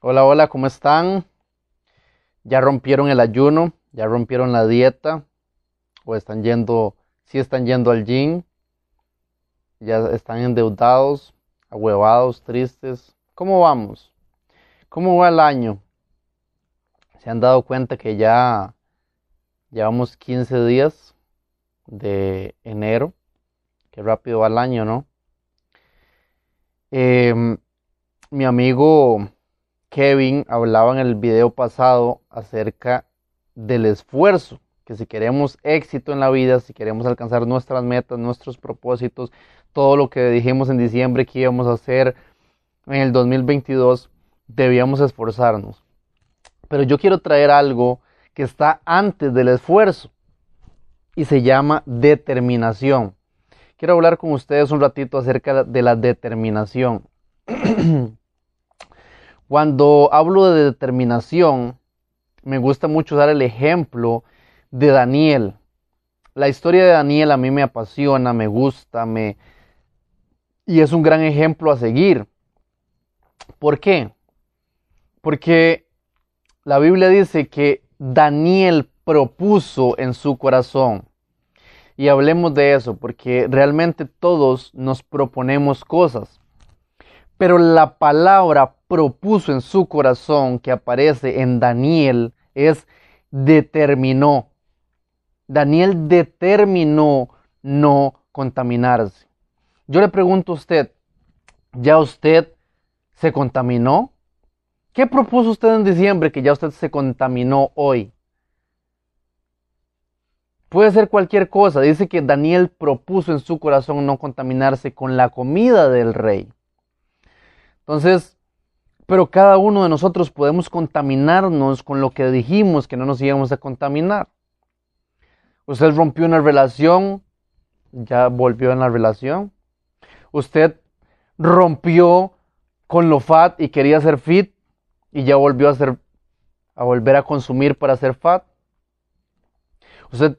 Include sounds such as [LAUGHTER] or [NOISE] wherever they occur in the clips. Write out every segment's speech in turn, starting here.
Hola, hola, ¿cómo están? ¿Ya rompieron el ayuno? ¿Ya rompieron la dieta? ¿O están yendo, sí están yendo al gym? ¿Ya están endeudados, ahuevados, tristes? ¿Cómo vamos? ¿Cómo va el año? ¿Se han dado cuenta que ya llevamos 15 días de enero? Qué rápido va el año, ¿no? Em, mi amigo Kevin hablaba en el video pasado acerca del esfuerzo, que si queremos éxito en la vida, si queremos alcanzar nuestras metas, nuestros propósitos, todo lo que dijimos en diciembre que íbamos a hacer en el 2022, debíamos esforzarnos. Pero yo quiero traer algo que está antes del esfuerzo y se llama determinación. Quiero hablar con ustedes un ratito acerca de la determinación. [CLEARS THROAT] Cuando hablo de determinación, me gusta mucho dar el ejemplo de Daniel. La historia de Daniel a mí me apasiona, me gusta, me y es un gran ejemplo a seguir. ¿Por qué? Porque la Biblia dice que Daniel propuso en su corazón y hablemos de eso, porque realmente todos nos proponemos cosas. Pero la palabra propuso en su corazón que aparece en Daniel es determinó. Daniel determinó no contaminarse. Yo le pregunto a usted, ¿ya usted se contaminó? ¿Qué propuso usted en diciembre que ya usted se contaminó hoy? Puede ser cualquier cosa. Dice que Daniel propuso en su corazón no contaminarse con la comida del rey. Entonces, pero cada uno de nosotros podemos contaminarnos con lo que dijimos que no nos íbamos a contaminar. Usted rompió una relación, ya volvió en la relación. Usted rompió con lo fat y quería ser fit y ya volvió a ser a volver a consumir para ser fat. Usted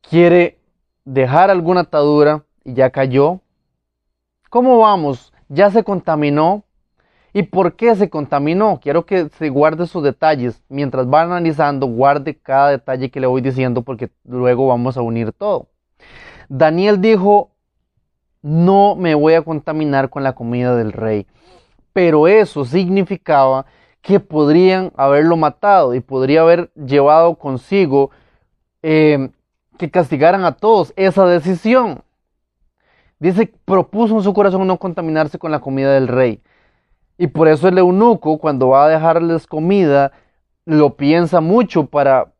quiere dejar alguna atadura y ya cayó. ¿Cómo vamos? ¿Ya se contaminó? ¿Y por qué se contaminó? Quiero que se guarde sus detalles. Mientras va analizando, guarde cada detalle que le voy diciendo porque luego vamos a unir todo. Daniel dijo, no me voy a contaminar con la comida del rey. Pero eso significaba que podrían haberlo matado y podría haber llevado consigo eh, que castigaran a todos esa decisión. Dice, propuso en su corazón no contaminarse con la comida del rey. Y por eso el eunuco, cuando va a dejarles comida, lo piensa mucho para,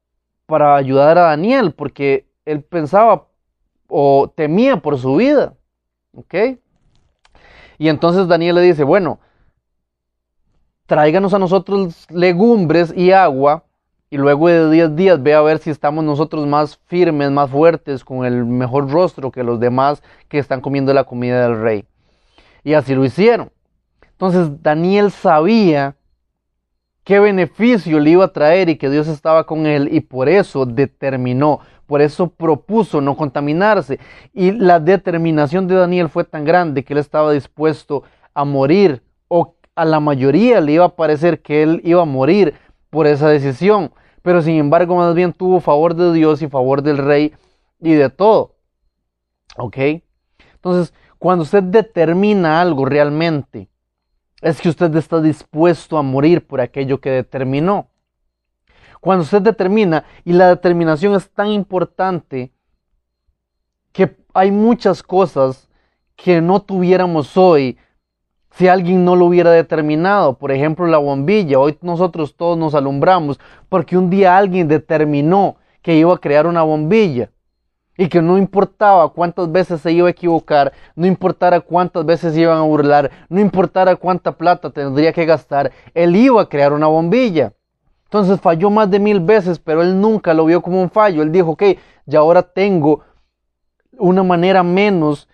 para ayudar a Daniel, porque él pensaba o temía por su vida. ¿Ok? Y entonces Daniel le dice, bueno, tráiganos a nosotros legumbres y agua y luego de 10 días ve a ver si estamos nosotros más firmes, más fuertes, con el mejor rostro que los demás que están comiendo la comida del rey. Y así lo hicieron. Entonces Daniel sabía qué beneficio le iba a traer y que Dios estaba con él y por eso determinó, por eso propuso no contaminarse. Y la determinación de Daniel fue tan grande que él estaba dispuesto a morir o a la mayoría le iba a parecer que él iba a morir por esa decisión, pero sin embargo más bien tuvo favor de Dios y favor del rey y de todo. ¿Ok? Entonces, cuando usted determina algo realmente, es que usted está dispuesto a morir por aquello que determinó. Cuando usted determina, y la determinación es tan importante, que hay muchas cosas que no tuviéramos hoy si alguien no lo hubiera determinado. Por ejemplo, la bombilla. Hoy nosotros todos nos alumbramos porque un día alguien determinó que iba a crear una bombilla y que no importaba cuántas veces se iba a equivocar, no importara cuántas veces iban a burlar, no importara cuánta plata tendría que gastar, él iba a crear una bombilla. Entonces falló más de mil veces, pero él nunca lo vio como un fallo. Él dijo, ok, ya ahora tengo una manera menos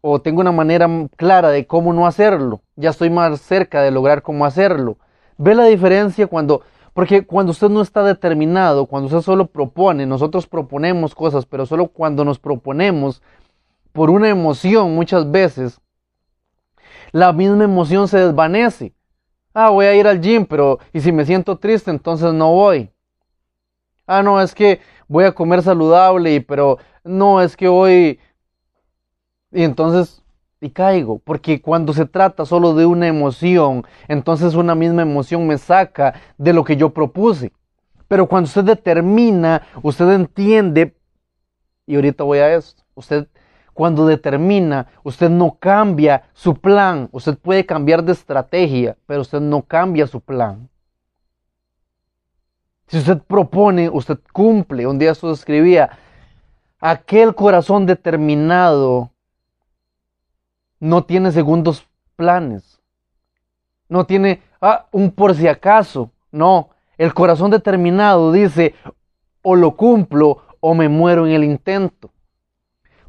o tengo una manera clara de cómo no hacerlo. Ya estoy más cerca de lograr cómo hacerlo. ¿Ve la diferencia cuando, porque cuando usted no está determinado, cuando usted solo propone, nosotros proponemos cosas, pero solo cuando nos proponemos por una emoción muchas veces, la misma emoción se desvanece. Ah, voy a ir al gym, pero ¿y si me siento triste, entonces no voy? Ah, no, es que voy a comer saludable, pero no, es que hoy... Y entonces, y caigo, porque cuando se trata solo de una emoción, entonces una misma emoción me saca de lo que yo propuse. Pero cuando usted determina, usted entiende, y ahorita voy a esto, usted cuando determina, usted no cambia su plan, usted puede cambiar de estrategia, pero usted no cambia su plan. Si usted propone, usted cumple. Un día esto escribía, aquel corazón determinado no tiene segundos planes. No tiene ah, un por si acaso. No, el corazón determinado dice, o lo cumplo o me muero en el intento.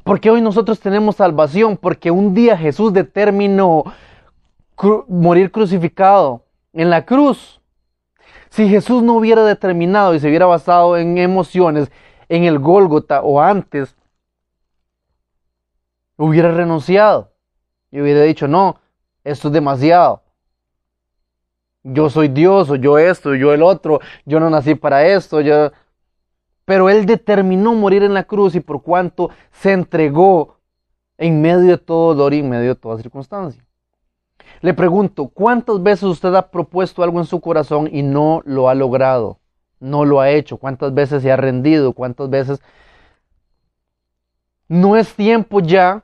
Porque hoy nosotros tenemos salvación, porque un día Jesús determinó morir crucificado en la cruz. Si Jesús no hubiera determinado y se hubiera basado en emociones, en el Gólgota o antes, hubiera renunciado y hubiera dicho, no, esto es demasiado. Yo soy Dios, o yo esto, yo el otro, yo no nací para esto, yo... Pero Él determinó morir en la cruz y por cuanto se entregó en medio de todo dolor y en medio de toda circunstancia. Le pregunto, ¿cuántas veces usted ha propuesto algo en su corazón y no lo ha logrado? No lo ha hecho. ¿Cuántas veces se ha rendido? ¿Cuántas veces... No es tiempo ya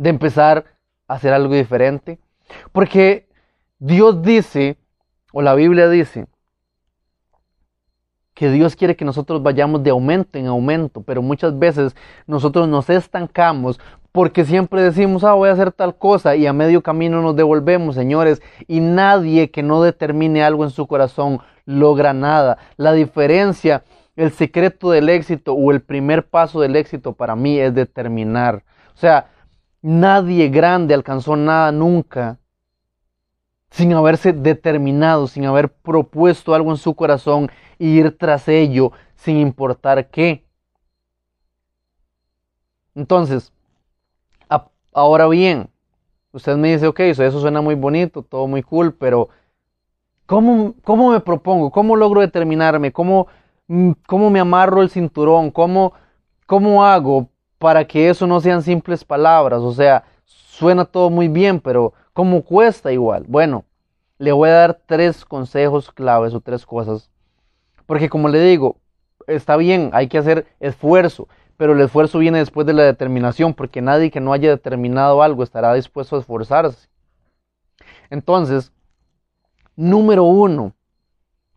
de empezar a hacer algo diferente. Porque Dios dice, o la Biblia dice, que Dios quiere que nosotros vayamos de aumento en aumento, pero muchas veces nosotros nos estancamos porque siempre decimos, ah, voy a hacer tal cosa y a medio camino nos devolvemos, señores, y nadie que no determine algo en su corazón logra nada. La diferencia, el secreto del éxito o el primer paso del éxito para mí es determinar. O sea, nadie grande alcanzó nada nunca sin haberse determinado, sin haber propuesto algo en su corazón e ir tras ello, sin importar qué. Entonces, Ahora bien, usted me dice, ok, eso suena muy bonito, todo muy cool, pero ¿cómo, cómo me propongo? ¿Cómo logro determinarme? ¿Cómo, mm, cómo me amarro el cinturón? ¿Cómo, ¿Cómo hago para que eso no sean simples palabras? O sea, suena todo muy bien, pero ¿cómo cuesta igual? Bueno, le voy a dar tres consejos claves o tres cosas. Porque como le digo, está bien, hay que hacer esfuerzo, pero el esfuerzo viene después de la determinación, porque nadie que no haya determinado algo estará dispuesto a esforzarse. Entonces, número uno,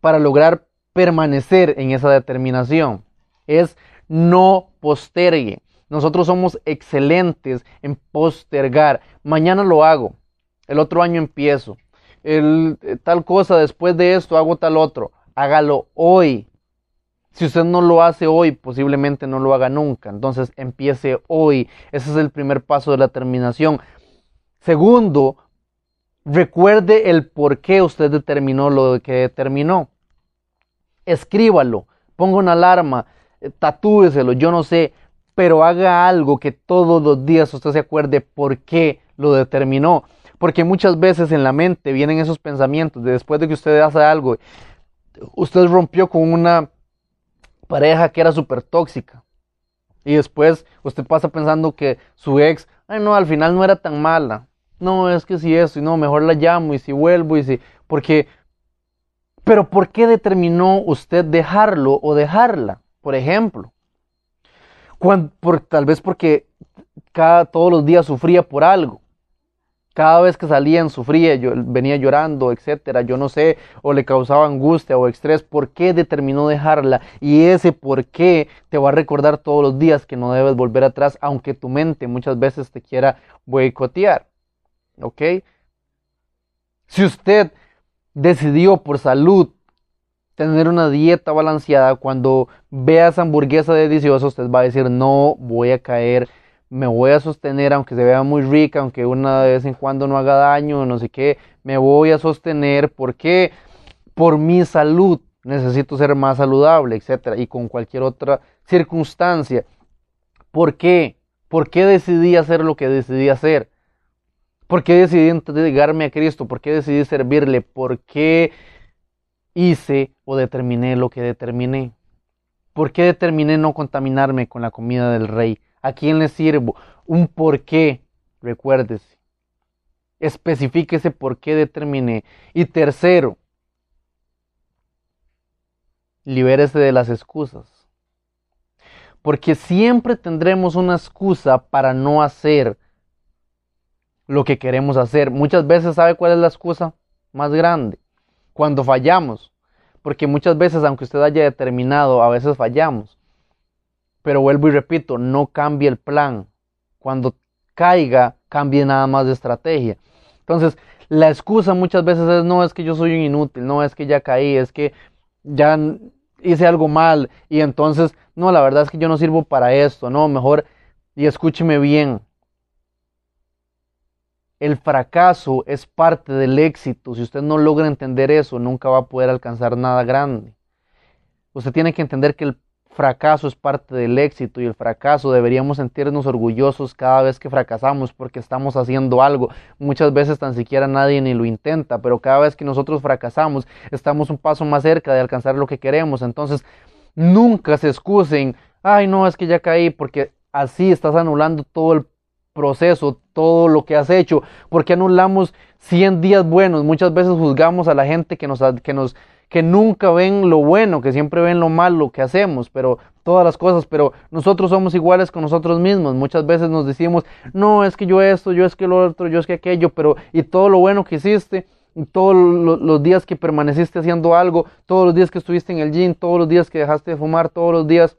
para lograr permanecer en esa determinación, es no postergue. Nosotros somos excelentes en postergar. Mañana lo hago, el otro año empiezo, el, eh, tal cosa, después de esto hago tal otro. Hágalo hoy, si usted no lo hace hoy, posiblemente no lo haga nunca. Entonces empiece hoy. Ese es el primer paso de la terminación. Segundo, recuerde el por qué usted determinó lo que determinó. Escríbalo, ponga una alarma, eh, tatúeselo, yo no sé, pero haga algo que todos los días usted se acuerde por qué lo determinó. Porque muchas veces en la mente vienen esos pensamientos de después de que usted hace algo, usted rompió con una pareja que era súper tóxica. Y después usted pasa pensando que su ex, ay no, al final no era tan mala. No, es que si eso, y no, mejor la llamo y si vuelvo y si, porque, pero ¿por qué determinó usted dejarlo o dejarla? Por ejemplo, por, tal vez porque cada, todos los días sufría por algo. Cada vez que salían sufría, yo, venía llorando, etcétera, yo no sé, o le causaba angustia o estrés, ¿por qué determinó dejarla? Y ese por qué te va a recordar todos los días que no debes volver atrás, aunque tu mente muchas veces te quiera boicotear. ¿Ok? Si usted decidió por salud tener una dieta balanceada, cuando vea esa hamburguesa deliciosa, usted va a decir, no voy a caer me voy a sostener, aunque se vea muy rica, aunque una de vez en cuando no haga daño, no sé qué, me voy a sostener porque por mi salud necesito ser más saludable, etcétera, y con cualquier otra circunstancia. ¿Por qué? ¿Por qué decidí hacer lo que decidí hacer? ¿Por qué decidí entregarme a Cristo? ¿Por qué decidí servirle? ¿Por qué hice o determiné lo que determiné? ¿Por qué determiné no contaminarme con la comida del rey? ¿A quién le sirvo? Un por qué, recuérdese. Especifíquese por qué determiné. Y tercero, libérese de las excusas. Porque siempre tendremos una excusa para no hacer lo que queremos hacer. Muchas veces, ¿sabe cuál es la excusa más grande? Cuando fallamos. Porque muchas veces, aunque usted haya determinado, a veces fallamos. Pero vuelvo y repito, no cambie el plan. Cuando caiga, cambie nada más de estrategia. Entonces, la excusa muchas veces es, no, es que yo soy un inútil, no, es que ya caí, es que ya hice algo mal y entonces, no, la verdad es que yo no sirvo para esto, no, mejor, y escúcheme bien, el fracaso es parte del éxito. Si usted no logra entender eso, nunca va a poder alcanzar nada grande. Usted tiene que entender que el fracaso es parte del éxito y el fracaso deberíamos sentirnos orgullosos cada vez que fracasamos porque estamos haciendo algo. Muchas veces tan siquiera nadie ni lo intenta, pero cada vez que nosotros fracasamos estamos un paso más cerca de alcanzar lo que queremos. Entonces, nunca se excusen, ay no, es que ya caí porque así estás anulando todo el proceso, todo lo que has hecho, porque anulamos 100 días buenos. Muchas veces juzgamos a la gente que nos, que nos que nunca ven lo bueno, que siempre ven lo malo que hacemos, pero todas las cosas, pero nosotros somos iguales con nosotros mismos. Muchas veces nos decimos, no, es que yo esto, yo es que lo otro, yo es que aquello, pero y todo lo bueno que hiciste, todos los días que permaneciste haciendo algo, todos los días que estuviste en el gym, todos los días que dejaste de fumar, todos los días.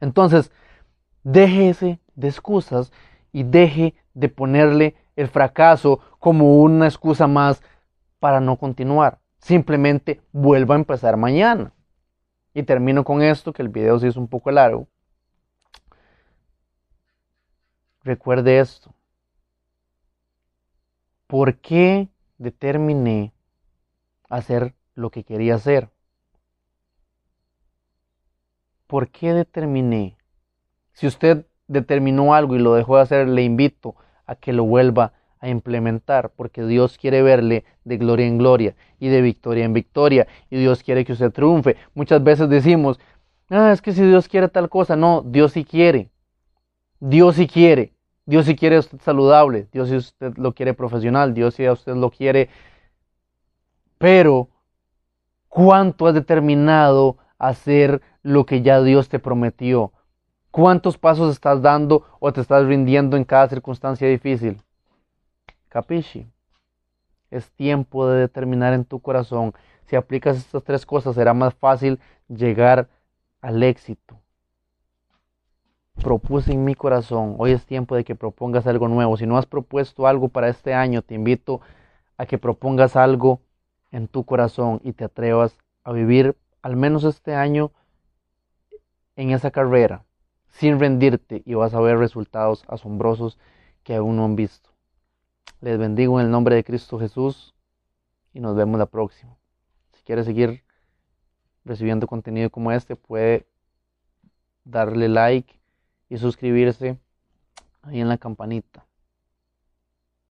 Entonces, déjese de excusas y deje de ponerle el fracaso como una excusa más para no continuar. Simplemente vuelva a empezar mañana. Y termino con esto, que el video se hizo un poco largo. Recuerde esto. ¿Por qué determiné hacer lo que quería hacer? ¿Por qué determiné? Si usted determinó algo y lo dejó de hacer, le invito a que lo vuelva a implementar, porque Dios quiere verle de gloria en gloria y de victoria en victoria, y Dios quiere que usted triunfe. Muchas veces decimos, ah, es que si Dios quiere tal cosa, no, Dios sí quiere, Dios sí quiere, Dios sí quiere usted saludable, Dios sí usted lo quiere profesional, Dios sí a usted lo quiere, pero ¿cuánto has determinado hacer lo que ya Dios te prometió? ¿Cuántos pasos estás dando o te estás rindiendo en cada circunstancia difícil? Capisci. Es tiempo de determinar en tu corazón. Si aplicas estas tres cosas, será más fácil llegar al éxito. Propuse en mi corazón, hoy es tiempo de que propongas algo nuevo. Si no has propuesto algo para este año, te invito a que propongas algo en tu corazón y te atrevas a vivir al menos este año en esa carrera sin rendirte y vas a ver resultados asombrosos que aún no han visto. Les bendigo en el nombre de Cristo Jesús y nos vemos la próxima. Si quieres seguir recibiendo contenido como este, puede darle like y suscribirse ahí en la campanita.